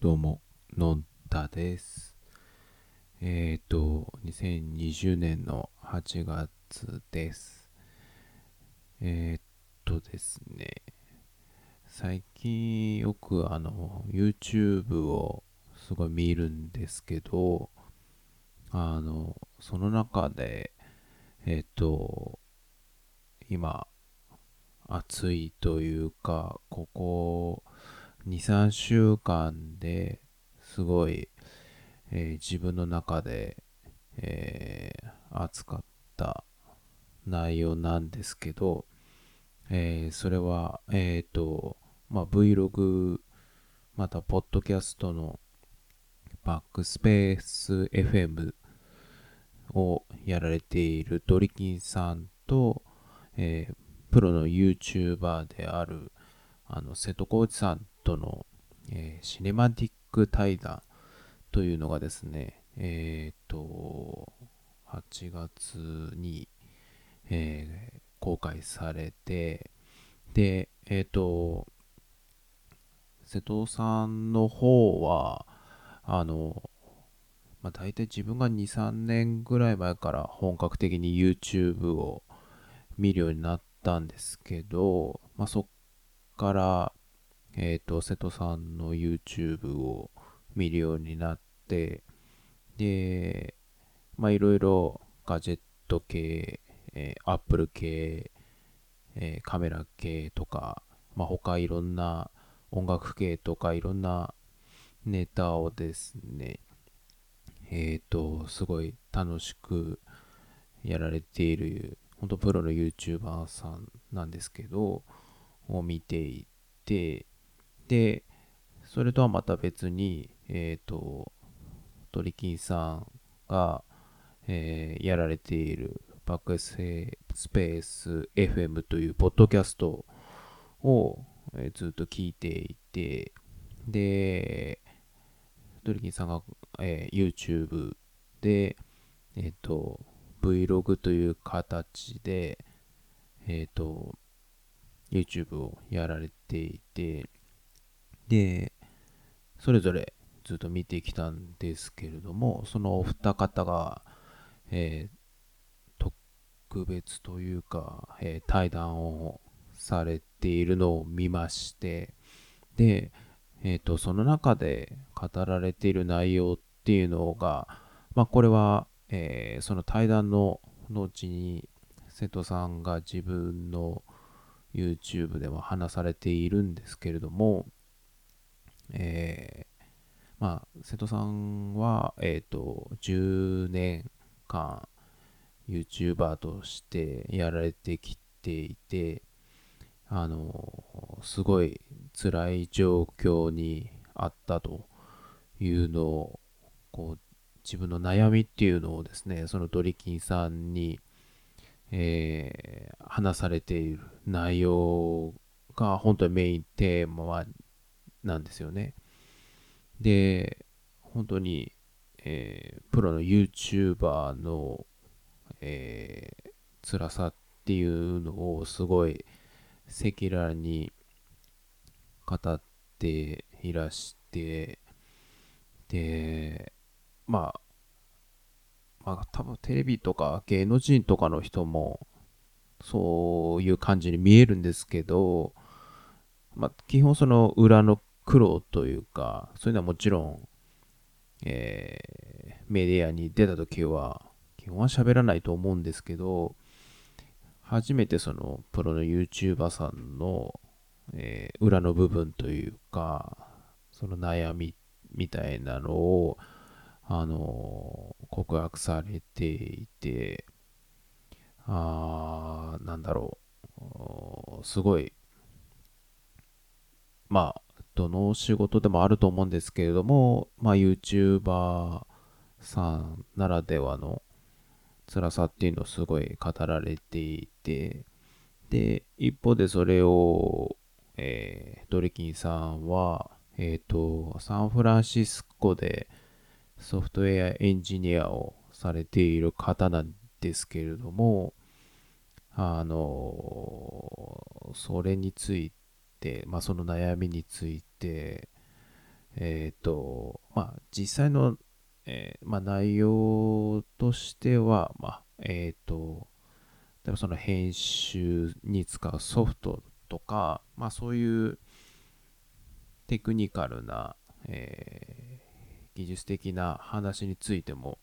どうも、のんたです。えっ、と、2020年の8月です。えっ、とですね、最近よくあの、YouTube をすごい見るんですけど、あの、その中で、えっ、と、今、暑いというか、ここ2、3週間ですごい、えー自分の中で、えー熱かった内容なんですけど、えーそれは、えっ、と、まあ、Vlog、また、ポッドキャストのバックスペース FM をやられているドリキンさんと、えープロの YouTuber であるあの瀬戸康史さんとの、えーシネマティック対談というのがですね、えっ、と、8月に、えー公開されて、で、えっ、と、瀬戸さんの方は、あの、まあ、大体自分が2、3年ぐらい前から本格的に YouTube を見るようになったんですけど、まあ、そっから、えっ、と、瀬戸さんの YouTube を見るようになって、で、まあ、いろいろガジェット系、えー、Apple 系、えーカメラ系とか、まあ、他いろんな音楽系とかいろんなネタをですね、えっ、と、すごい楽しくやられている、本当プロの YouTuber さんなんですけど、を見ていて、で、それとはまた別に、えっ、と、トリキンさんが、えーやられているバックスペース FM というポッドキャストを、えーずっと聞いていて、で、トリキンさんが、えー YouTube で、えっ、と、Vlog という形で、えっ、と、YouTube をやられていて、で、それぞれずっと見てきたんですけれども、そのお二方が、えー特別というか、えー対談をされているのを見まして、で、えっ、と、その中で語られている内容っていうのが、まあ、これは、えーその対談の後に、瀬戸さんが自分の YouTube でも話されているんですけれども、えーまあ、瀬戸さんは、えっ、と、10年間、YouTuber としてやられてきていて、あの、すごい辛い状況にあったというのを、こう、自分の悩みっていうのをですね、そのドリキンさんに、えー話されている内容が本当にメインテーマなんですよね。で、本当に、えープロの YouTuber の、えー辛さっていうのをすごい赤裸々に語っていらして、で、まあ、まあ多分テレビとか芸能人とかの人もそういう感じに見えるんですけど、まあ基本その裏の苦労というか、そういうのはもちろん、えーメディアに出た時は基本は喋らないと思うんですけど、初めてそのプロの YouTuber さんの、えー裏の部分というか、その悩みみたいなのを、あのー告白されていて、あー、なんだろう、すごい、まあ、どの仕事でもあると思うんですけれども、まあ、YouTuber さんならではの辛さっていうのをすごい語られていて、で、一方でそれを、えードリキンさんは、えっ、と、サンフランシスコでソフトウェアエンジニアをされている方なんですけれども、あの、それについてて、まあ、その悩みについて、えっ、と、まあ、実際の、えーまあ、内容としては、まあ、えっ、と、例えばその編集に使うソフトとか、まあ、そういうテクニカルな、えー技術的な話についても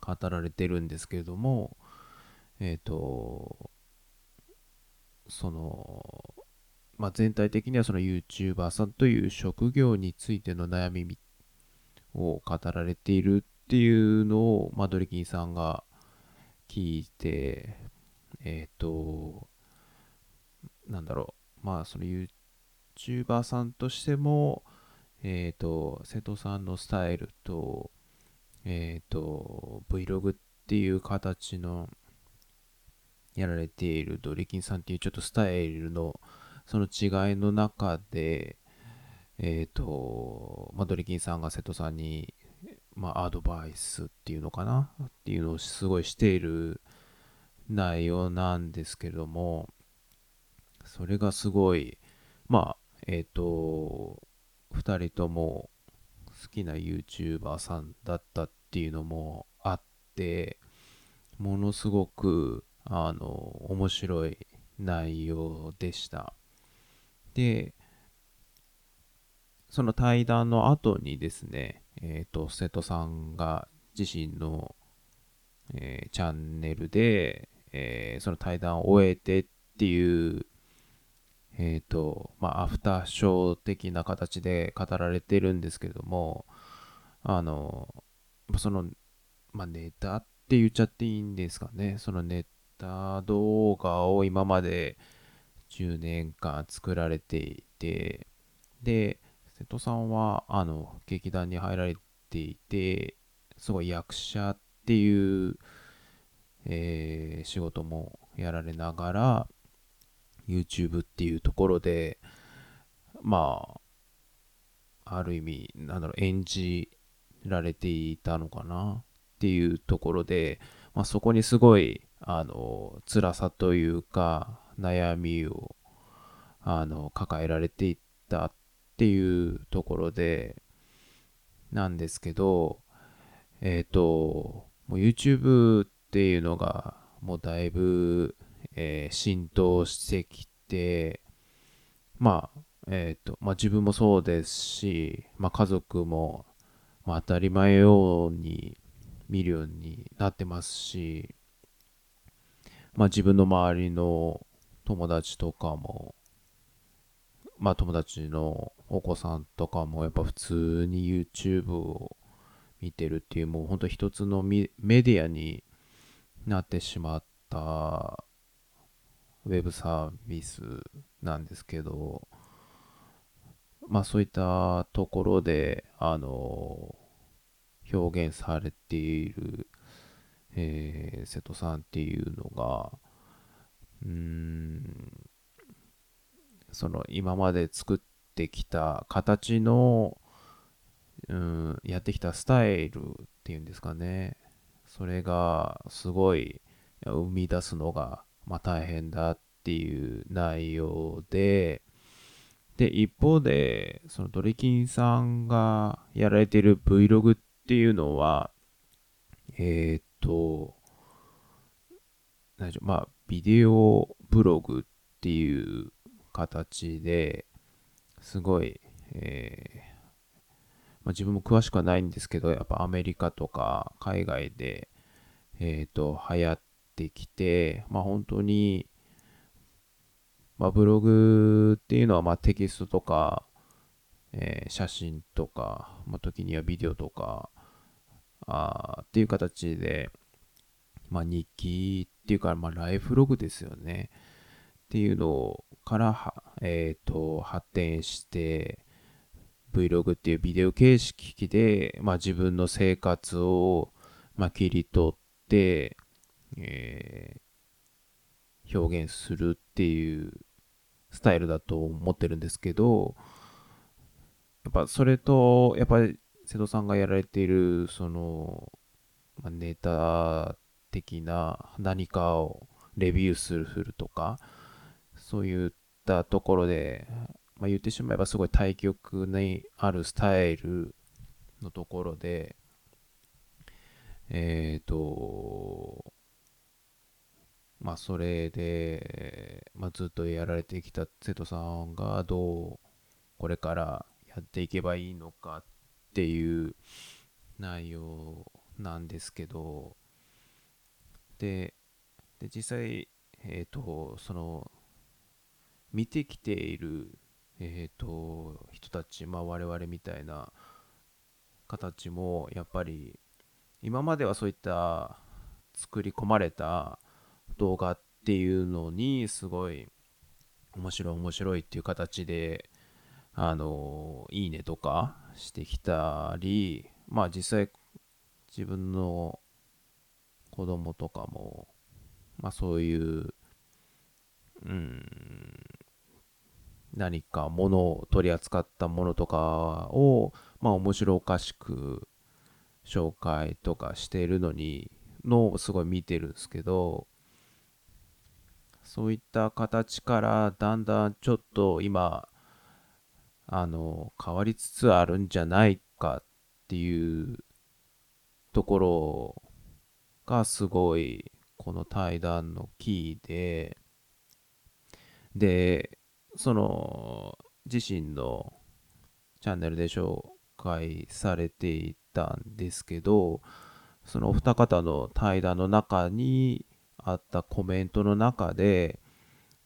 語られてるんですけれども、えっ、と、その、まあ、全体的にはその YouTuber さんという職業についての悩みを語られているっていうのを、まあ、ドリキンさんが聞いて、えっ、と、なんだろう、まあ、その YouTuber さんとしても、えっ、と、瀬戸さんのスタイルと、えっ、と、Vlog っていう形のやられているドリキンさんっていうちょっとスタイルのその違いの中で、えっ、と、まあ、ドリキンさんが瀬戸さんに、まあ、アドバイスっていうのかな？っていうのをすごいしている内容なんですけれども、それがすごい、まあ、えっ、と、2人とも好きな YouTuber さんだったっていうのもあって、ものすごく、あの、面白い内容でした。で、その対談の後にですね、えっ、と、瀬戸さんが自身の、えーチャンネルで、えーその対談を終えてっていう、えっ、と、まあ、アフターショー的な形で語られてるんですけれども、あの、その、まあ、ネタって言っちゃっていいんですかね。そのネタ動画を今まで10年間作られていて、で、瀬戸さんは、あの、劇団に入られていて、すごい役者っていう、えー仕事もやられながら、YouTube っていうところで、まあ、ある意味、なんだろう、演じられていたのかなっていうところで、まあ、そこにすごい、あの、辛さというか、悩みを、あの、抱えられていったっていうところで、なんですけど、えっ、と、もう YouTube っていうのが、もうだいぶ、えー浸透してきて、まあ、えっ、と、まあ自分もそうですし、まあ家族も、まあ当たり前ように見るようになってますし、まあ自分の周りの友達とかも、まあ友達のお子さんとかもやっぱ普通に YouTube を見てるっていうもうほんと一つのメディアになってしまったウェブサービスなんですけど、まあそういったところで、あの、表現されている、えー瀬戸さんっていうのが、うーん、その今まで作ってきた形の、うん、やってきたスタイルっていうんですかね。それがすごい生み出すのが、まあ、大変だっていう内容で、で、一方で、そのドリキンさんがやられている Vlog っていうのは、えーっと、何でしょう、まあ、ビデオブログっていう形ですごい、えーまあ、自分も詳しくはないんですけど、やっぱアメリカとか海外で、えっ、と、流行ってきて、まあ本当に、まあブログっていうのはまテキストとか、えー写真とか、ま時にはビデオとか、あっていう形で、まあ日記っていうか、まあライフログですよね。っていうのからは、えっ、と、発展して、Vlog っていうビデオ形式で、まあ、自分の生活を、まあ、切り取って、えー表現するっていうスタイルだと思ってるんですけど、やっぱそれと、やっぱり瀬戸さんがやられている、その、まあ、ネタ的な何かをレビューするとか、そういったところで、まあ、言ってしまえばすごい対極にあるスタイルのところで、えっ、ー、と、まあ、それで、まあ、ずっとやられてきた瀬戸さんがどうこれからやっていけばいいのかっていう内容なんですけど、で、で実際、えっ、ー、と、その、見てきている、えっ、ー、と、人たち、まあ、我々みたいな形も、やっぱり、今まではそういった作り込まれた動画っていうのにすごい面白い面白いっていう形であのいいねとかしてきたりまあ実際自分の子供とかもまあそういううん何か物を取り扱ったものとかをまあ面白おかしく紹介とかしているのにのをすごい見てるんですけどそういった形からだんだんちょっと今あの変わりつつあるんじゃないかっていうところをがすごいこの対談のキーででその自身のチャンネルで紹介されていたんですけどそのお二方の対談の中にあったコメントの中で、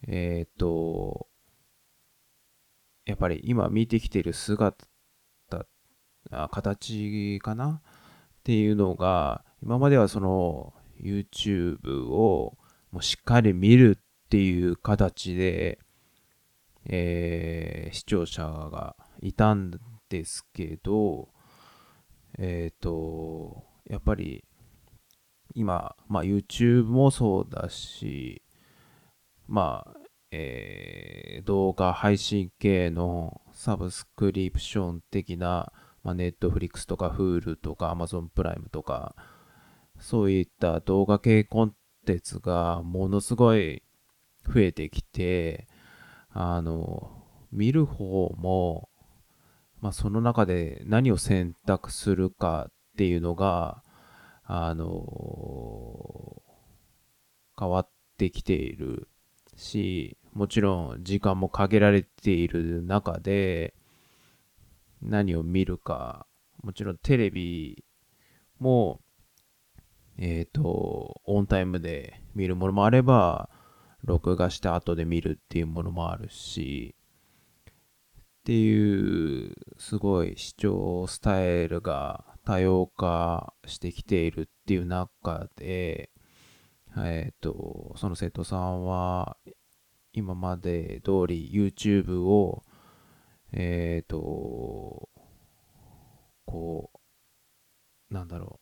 えっ、ー、と、やっぱり今見てきてる姿、あ形かな？っていうのが、今まではその YouTube をもうしっかり見るっていう形で、えー、視聴者がいたんですけど、えっ、ー、と、やっぱり今、まあ、YouTube もそうだし、まあ、えー、動画配信系のサブスクリプション的な、まあ、Netflix とか Hulu とか Amazon プライムとか、そういった動画系コンテンツがものすごい増えてきて、あの、見る方も、まあ、その中で何を選択するかっていうのが、あの変わってきているし、もちろん時間も限られている中で、何を見るか、もちろんテレビも、えっ、ー、と、オンタイムで見るものもあれば、録画して後で見るっていうものもあるし、っていう、すごい視聴スタイルが多様化してきているっていう中で、えっ、ー、と、その生徒さんは、今まで通り YouTube を、えっ、ー、と、こう、なんだろう、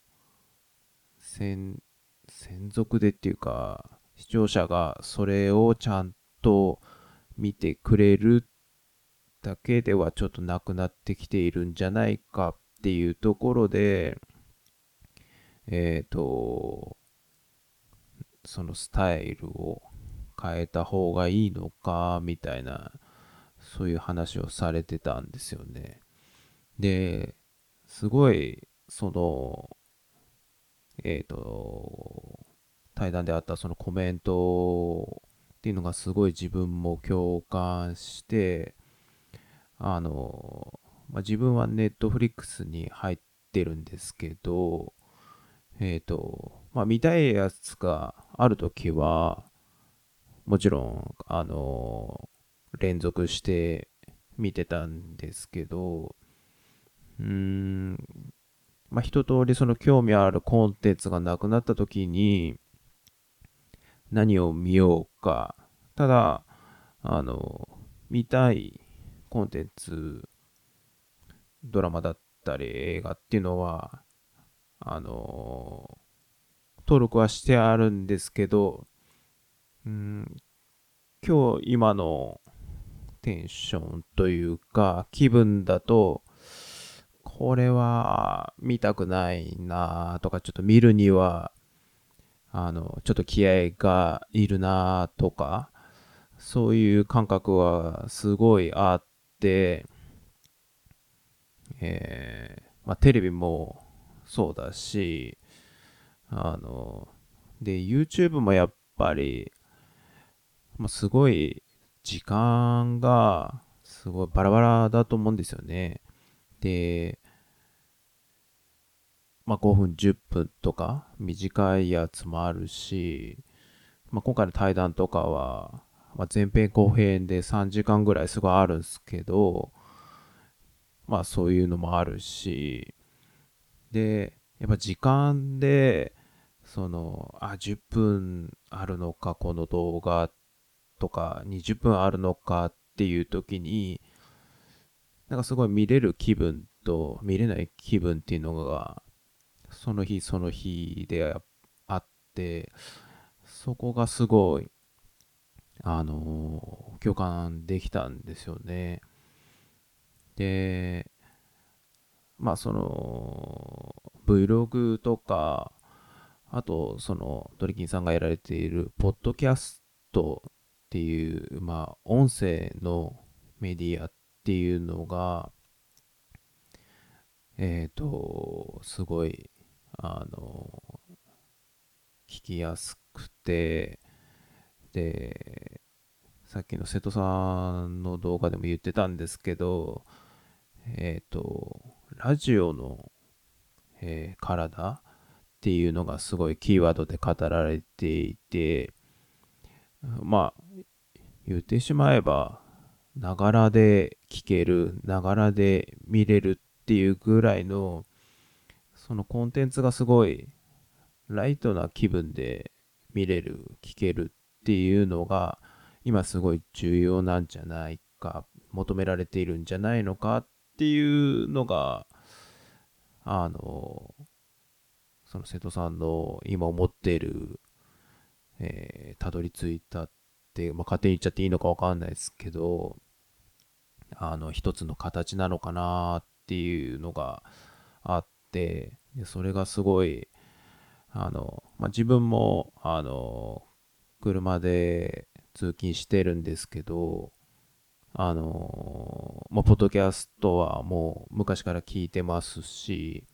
専、専属でっていうか、視聴者がそれをちゃんと見てくれるだけではちょっとなくなってきているんじゃないかっていうところで、えっ、ー、と、そのスタイルを変えた方がいいのか、みたいな、そういう話をされてたんですよね。で、すごい、その、えっ、ー、と、対談であったそのコメントっていうのがすごい自分も共感して、あの、まあ、自分はネットフリックスに入ってるんですけど、えっ、ー、と、まあ、見たいやつがあるときは、もちろん、あの連続して見てたんですけど、うーん、まあ、一通りその興味あるコンテンツがなくなったときに、何を見ようか。ただ、あの、見たいコンテンツドラマだったり映画っていうのは、あの、登録はしてあるんですけど、うん、今日今のテンションというか気分だと、これは見たくないなとか、ちょっと見るには、あの、ちょっと気合がいるなとか、そういう感覚はすごいあって、えー、まあ、テレビもそうだし、あの、で、YouTube もやっぱり、まあ、すごい時間がすごいバラバラだと思うんですよね。で、まあ、5分、10分とか短いやつもあるし、まあ、今回の対談とかは、まあ、前編後編で3時間ぐらいすごいあるんですけど、まあそういうのもあるし、で、やっぱ時間で、その、あ、10分あるのか、この動画とか、20分あるのかっていう時に、なんかすごい見れる気分と見れない気分っていうのが、その日その日であって、そこがすごい、あの共感できたんですよね。で、まあその、Vlog とか、あと、その、ドリキンさんがやられている、ポッドキャストっていう、まあ、音声のメディアっっていうのが、えっ、ー、と、すごい、あの、聞きやすくて、で、さっきの瀬戸さんの動画でも言ってたんですけど、えっ、ー、と、ラジオの、えー、体っていうのがすごいキーワードで語られていて、まあ、言ってしまえば、ながらで聞ける、ながらで見れるっていうぐらいの、そのコンテンツがすごいライトな気分で見れる、聞けるっていうのが、今すごい重要なんじゃないか、求められているんじゃないのかっていうのが、あの、その瀬戸さんの今思っている、えー、たどり着いたって、まあ、勝手に言っちゃっていいのかわかんないですけど、あの、一つの形なのかなっていうのがあって、でそれがすごい、あの、まあ、自分も、あの、車で通勤してるんですけど、あのまあ、ポッドキャストはもう昔から聞いてますし、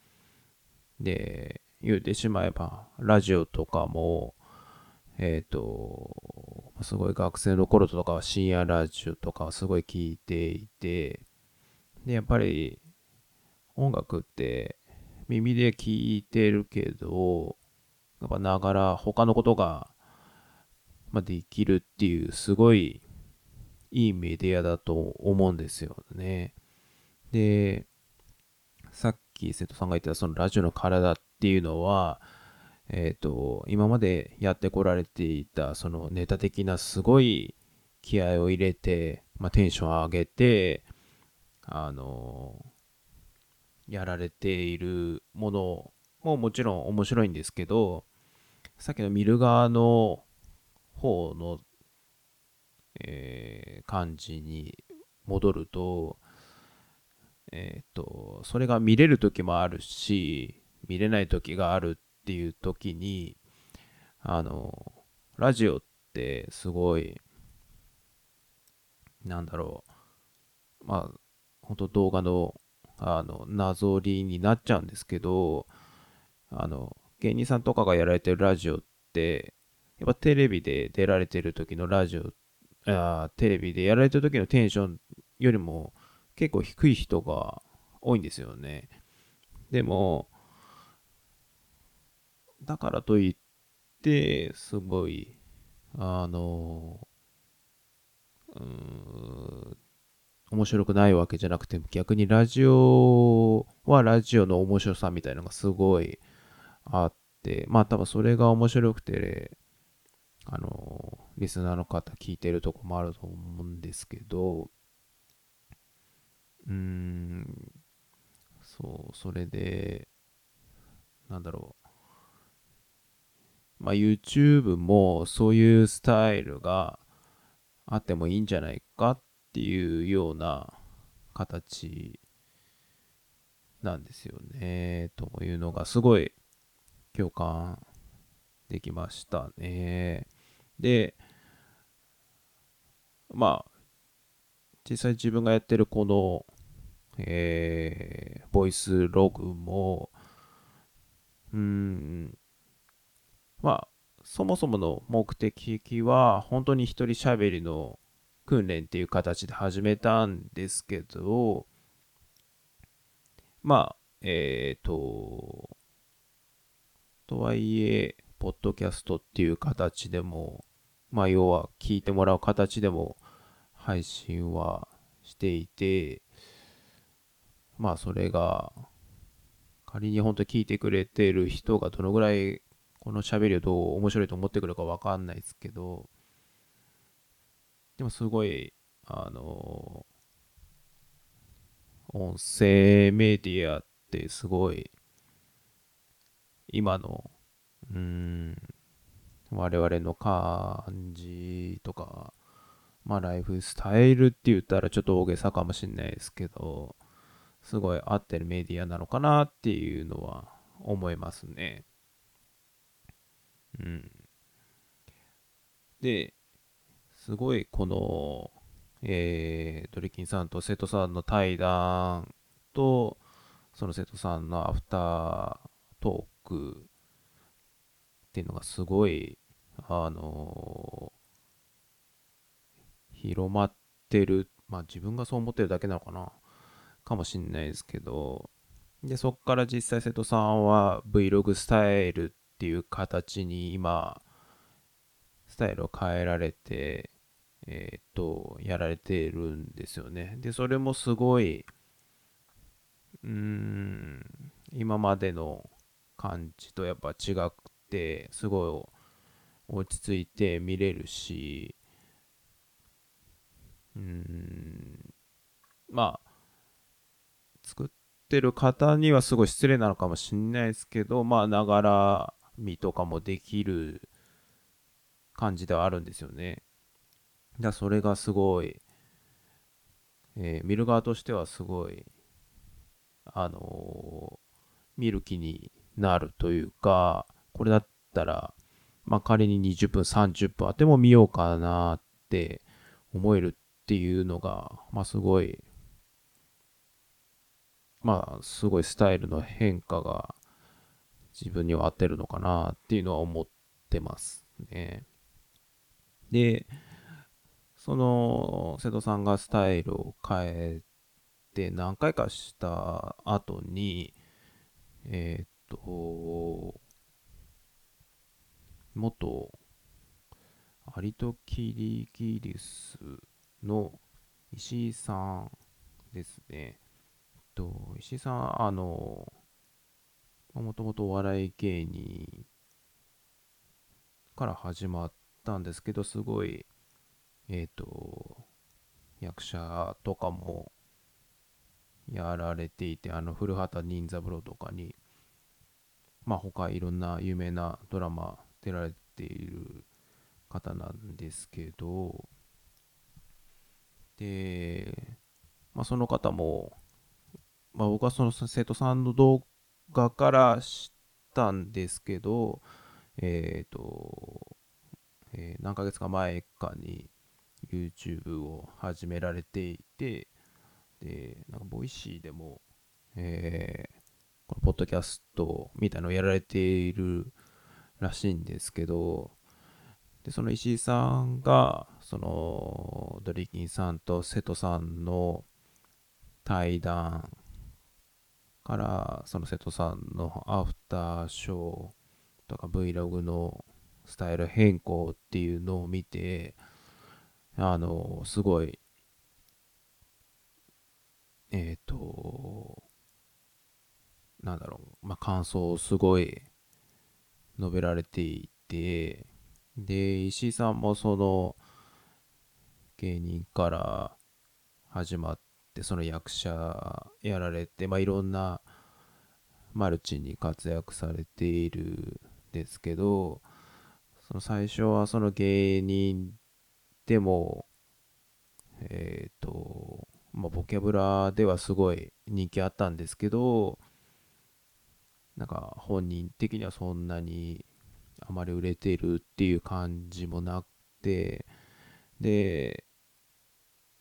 で、言うてしまえば、ラジオとかも、えっ、ー、と、すごい学生の頃とかは深夜ラジオとかはすごい聞いていて、で、やっぱり音楽って耳で聞いてるけど、やっぱながら他のことが、できるっていうすごいいいメディアだと思うんですよね。で、さっき瀬戸さんが言ったそのラジオの体っていうのは、えっ、ー、と、今までやってこられていたそのネタ的なすごい気合を入れて、まあ、テンション上げて、あのやられているものももちろん面白いんですけど、さっきの見る側の方のえー、感じに戻ると、えっ、ー、と、それが見れる時もあるし、見れない時があるっていう時に、あの、ラジオってすごい、なんだろう、まあ、本当動画の、あの、なぞりになっちゃうんですけど、あの、芸人さんとかがやられてるラジオって、やっぱテレビで出られてる時のラジオあテレビでやられた時のテンションよりも結構低い人が多いんですよね。でも、だからといって、すごい、あの、うん、面白くないわけじゃなくて、逆にラジオはラジオの面白さみたいなのがすごいあって、まあ多分それが面白くて、あの、リスナーの方聞いてるとこもあると思うんですけど、うーん、そう、それで、なんだろう。まあ、YouTube もそういうスタイルがあってもいいんじゃないかっていうような形なんですよね。というのがすごい共感できましたね。で、まあ、実際自分がやってるこの、えー、ボイスログも、うん、まあ、そもそもの目的は、本当に一人喋りの訓練っていう形で始めたんですけど、まあ、えっ、ー、と、とはいえ、ポッドキャストっていう形でも、まあ、要は聞いてもらう形でも配信はしていて、まあ、それが、仮に本当聞いてくれてる人がどのぐらいこの喋りをどう面白いと思ってくるかわかんないですけど、でもすごい、あの、音声メディアってすごい、今の、うん、我々の感じとか、まあライフスタイルって言ったらちょっと大げさかもしれないですけど、すごい合ってるメディアなのかなっていうのは思いますね。うん。で、すごいこの、えー、ドリキンさんと瀬戸さんの対談と、その瀬戸さんのアフタートークっていうのがすごい、あのー、広まってる。まあ自分がそう思ってるだけなのかなかもしんないですけど、で、そっから実際瀬戸さんは Vlog スタイルっていう形に今、スタイルを変えられて、えっ、と、やられているんですよね。で、それもすごい、うーん、今までの感じとやっぱ違くて、すごい落ち着いて見れるし、うーん、まあ、作ってる方にはすごい失礼なのかもしれないですけど、まあ、ながら見とかもできる感じではあるんですよね。だそれがすごい、えー、見る側としてはすごい、あのー、見る気になるというか、これだったら、まあ、仮に20分、30分あっても見ようかなって思えるっていうのが、まあ、すごい、まあ、すごいスタイルの変化が自分には合ってるのかなっていうのは思ってますね。で、その瀬戸さんがスタイルを変えて何回かした後に、えー、っと、元アリトキリギリスの石井さんですね。と石井さん、あの、もともとお笑い芸人から始まったんですけど、すごい、えっ、ー、と、役者とかもやられていて、あの、古畑任三郎とかに、まあ他いろんな有名なドラマ出られている方なんですけど、で、まあその方も、まあ僕はその生徒さんの動画から知ったんですけど、えっ、ー、と、えー、何ヶ月か前かに YouTube を始められていて、で、なんかボイシーでも、えー、このポッドキャストみたいなのをやられているらしいんですけど、で、その石井さんが、その、ドリキンさんと瀬戸さんの対談から、その瀬戸さんのアフターショーとか Vlog のスタイル変更っていうのを見て、あの、すごい、えっ、ー、と、なんだろう、まあ、感想をすごい述べられていて、で、石井さんもその芸人から始まってってその役者やられて、まあ、いろんなマルチに活躍されているんですけどその最初はその芸人でもえっ、ー、とまあボキャブラではすごい人気あったんですけどなんか本人的にはそんなにあまり売れてるっていう感じもなくてで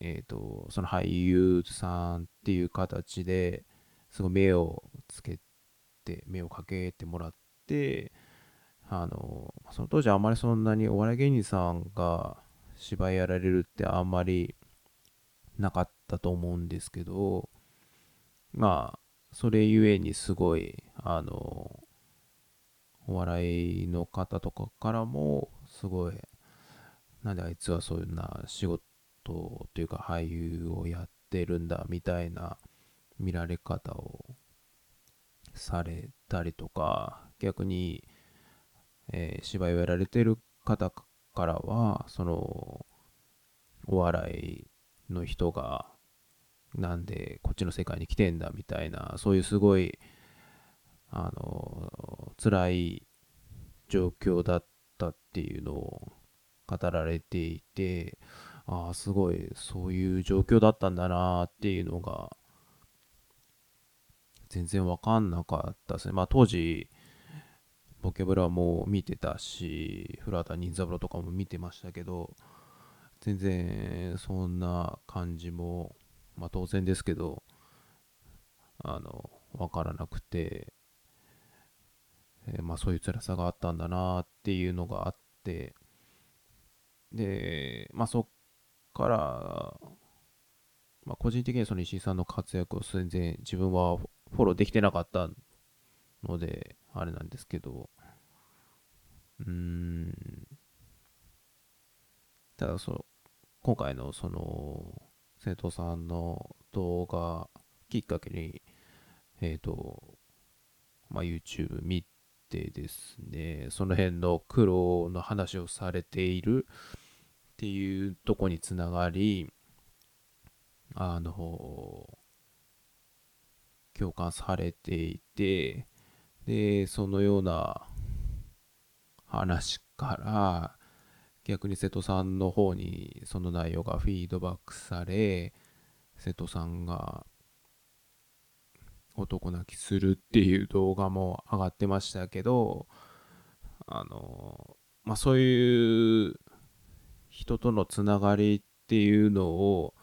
えっ、と、その俳優さんっていう形ですごい目をつけて、目をかけてもらって、あの、その当時あんまりそんなにお笑い芸人さんが芝居やられるってあんまりなかったと思うんですけど、まあ、それゆえにすごい、あの、お笑いの方とかからも、すごい、なんであいつはそういうな仕事というか俳優をやってるんだみたいな見られ方をされたりとか、逆に、えー、芝居をやられてる方からは、その、お笑いの人が、なんでこっちの世界に来てんだみたいな、そういうすごい、あの、辛い状況だったっていうのを語られていて、ああ、すごい、そういう状況だったんだなっていうのが、全然わかんなかったですね。まあ当時、ボケブラも見てたし、古畑任三郎とかも見てましたけど、全然そんな感じも、まあ当然ですけど、あの、わからなくて、え、まあそういう辛さがあったんだなっていうのがあって、で、まあそっから、まあ個人的にその石井さんの活躍を全然自分はフォローできてなかったので、あれなんですけど、うーん、ただその、今回のその、生徒さんの動画きっかけに、えっ、ー、と、まあ、YouTube 見てですね、その辺の苦労の話をされているっていうとこにつながり、あの、共感されていて、で、そのような話から、逆に瀬戸さんの方にその内容がフィードバックされ、瀬戸さんが男泣きするっていう動画も上がってましたけど、あの、まあ、そういう人とのつながりっていうのを、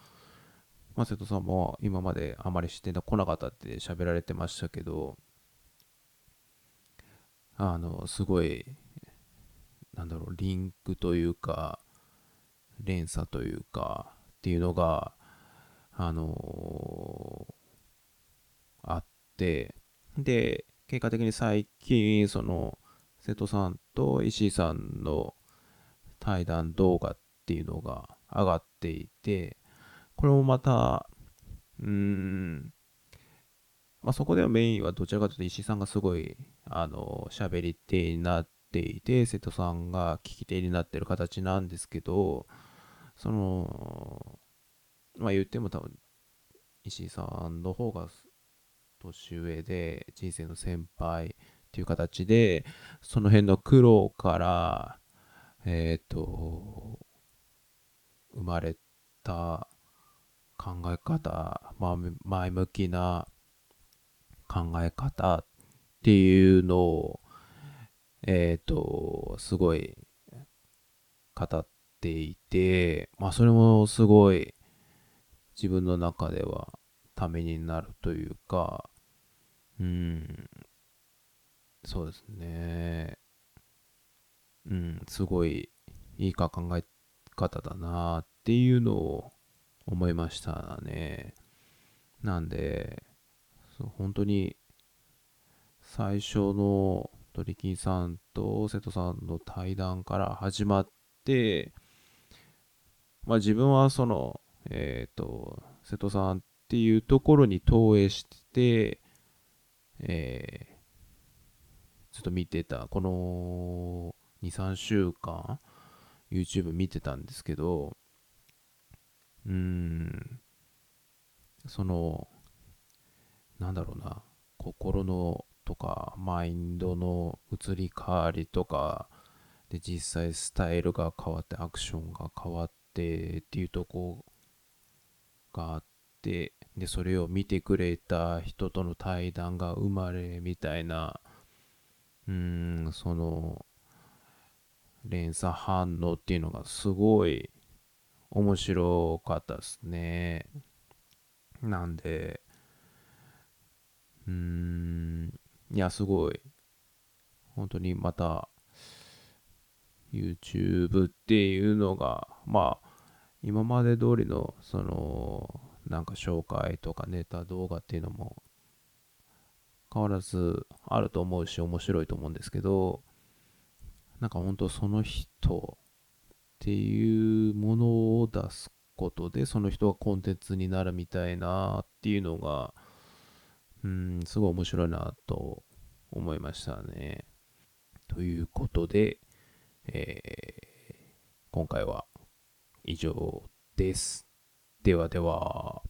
まあ、瀬戸さんも今まであまりしてこなかったって喋られてましたけど、あの、すごい、なんだろう、リンクというか、連鎖というか、っていうのが、あのー、あって、で、結果的に最近、その、瀬戸さんと石井さんの対談動画っていうのが上がっていて、これもまた、うーん、まあ、そこではメインはどちらかというと石井さんがすごい、あの、喋り手になっていて、瀬戸さんが聞き手になってる形なんですけど、その、まあ言っても多分、石井さんの方が年上で、人生の先輩っていう形で、その辺の苦労から、えっ、ー、と、生まれた考え方、まあ、前向きな考え方っていうのを、えっ、ー、と、すごい語っていて、まあそれもすごい自分の中ではためになるというか、うん、そうですね。うん、すごいいいか考え方だなっていうのを思いましたね。なんで、本当に最初の鳥金さんと瀬戸さんの対談から始まって、まあ自分はその、えっ、ー、と、瀬戸さんっていうところに投影して、えー、ずっと見てた、この2、3週間、YouTube 見てたんですけど、うーん、その、なんだろうな、心のとか、マインドの移り変わりとか、で、実際スタイルが変わって、アクションが変わってっていうとこがあって、で、それを見てくれた人との対談が生まれみたいな、うーん、その、連鎖反応っていうのがすごい面白かったですね。なんで、うーん、いや、すごい、本当にまた、YouTube っていうのが、まあ、今まで通りの、その、なんか紹介とかネタ動画っていうのも変わらずあると思うし面白いと思うんですけどなんか本当その人っていうものを出すことでその人がコンテンツになるみたいなっていうのがうんすごい面白いなと思いましたね。ということで、えー、今回は以上です。ではでは。